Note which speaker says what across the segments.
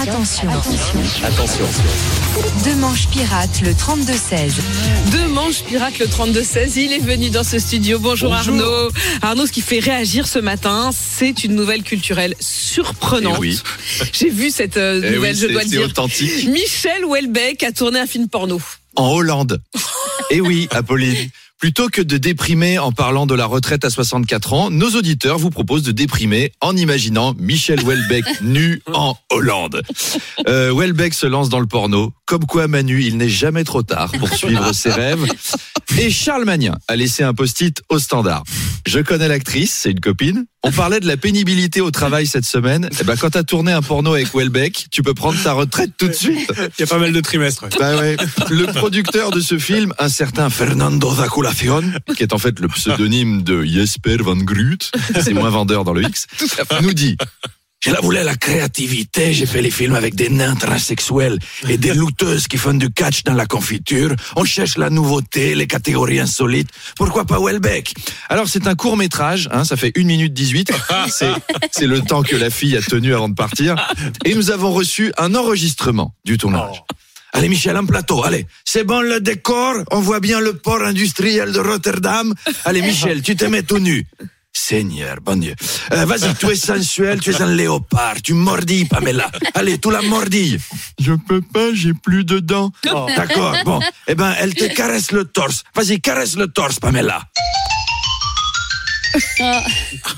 Speaker 1: Attention.
Speaker 2: Attention.
Speaker 1: Deux manches pirates, le 32-16.
Speaker 3: Deux manches pirates le 32-16. Il est venu dans ce studio. Bonjour, Arnaud. Arnaud, ce qui fait réagir ce matin, c'est une nouvelle culturelle surprenante.
Speaker 4: Eh oui.
Speaker 3: J'ai vu cette euh,
Speaker 4: Eh
Speaker 3: nouvelle,
Speaker 4: oui,
Speaker 3: je dois le
Speaker 4: c'est
Speaker 3: dire.
Speaker 4: authentique.
Speaker 3: Michel Houellebecq a tourné un film porno.
Speaker 4: En Hollande. Et oui, Apolline. Plutôt que de déprimer en parlant de la retraite à 64 ans, nos auditeurs vous proposent de déprimer en imaginant Michel Houellebecq nu en Hollande. Euh, Houellebecq se lance dans le porno. Comme quoi, Manu, il n'est jamais trop tard pour suivre ses rêves. Et Charles Magnin a laissé un post-it au standard. Je connais l'actrice, c'est une copine. On parlait de la pénibilité au travail cette semaine. Eh ben, quand t'as tourné un porno avec Houellebecq, tu peux prendre ta retraite tout de suite.
Speaker 5: Il y a pas mal de trimestres. ouais.
Speaker 4: Bah ouais. Le producteur de ce film, un certain Fernando Zaculacion, qui est en fait le pseudonyme de Jesper Van Groot, c'est moins vendeur dans le X, nous dit je la voulais la créativité, j'ai fait les films avec des nains transsexuels et des looteuses qui font du catch dans la confiture. On cherche la nouveauté, les catégories insolites. Pourquoi pas Welbeck? Alors c'est un court métrage, hein, ça fait 1 minute 18. C'est, le temps que la fille a tenu avant de partir. Et nous avons reçu un enregistrement du tournage. Allez Michel, un plateau, allez. C'est bon le décor, on voit bien le port industriel de Rotterdam. Allez Michel, tu te mets tout nu. Seigneur, bon Dieu. Euh, vas-y, tu es sensuel, tu es un léopard, tu mordis Pamela. Allez, tu la mordilles. Je peux pas, j'ai plus de dents. D'accord, bon. Eh ben, elle te caresse le torse. Vas-y, caresse le torse, Pamela.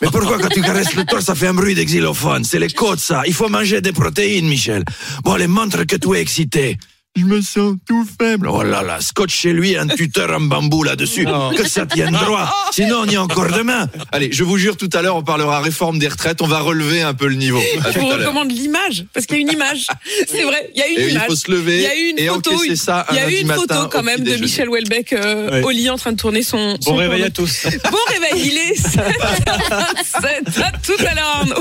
Speaker 4: Mais pourquoi quand tu caresses le torse, ça fait un bruit de xylophone C'est les côtes, ça. Il faut manger des protéines, Michel. Bon, allez, montre que tu es excité. Je me sens tout faible. Oh là là, scotch chez lui un tuteur en bambou là-dessus. Que ça tienne droit. Sinon, on y est encore demain. Allez, je vous jure, tout à l'heure, on parlera réforme des retraites. On va relever un peu le niveau. À
Speaker 3: Je vous recommande l'image, parce qu'il y a une image. C'est vrai, il y a une
Speaker 4: Et il
Speaker 3: image.
Speaker 4: faut se lever
Speaker 3: Il y a une
Speaker 4: et
Speaker 3: photo,
Speaker 4: encaisser ça un
Speaker 3: il y a une
Speaker 4: matin
Speaker 3: photo quand même de
Speaker 4: déjeuner.
Speaker 3: Michel Houellebecq euh, au lit en train de tourner son. son
Speaker 5: Bon réveil
Speaker 3: porno.
Speaker 5: à tous.
Speaker 3: Bon réveil, il est 7 à tout à l'heure Arnaud.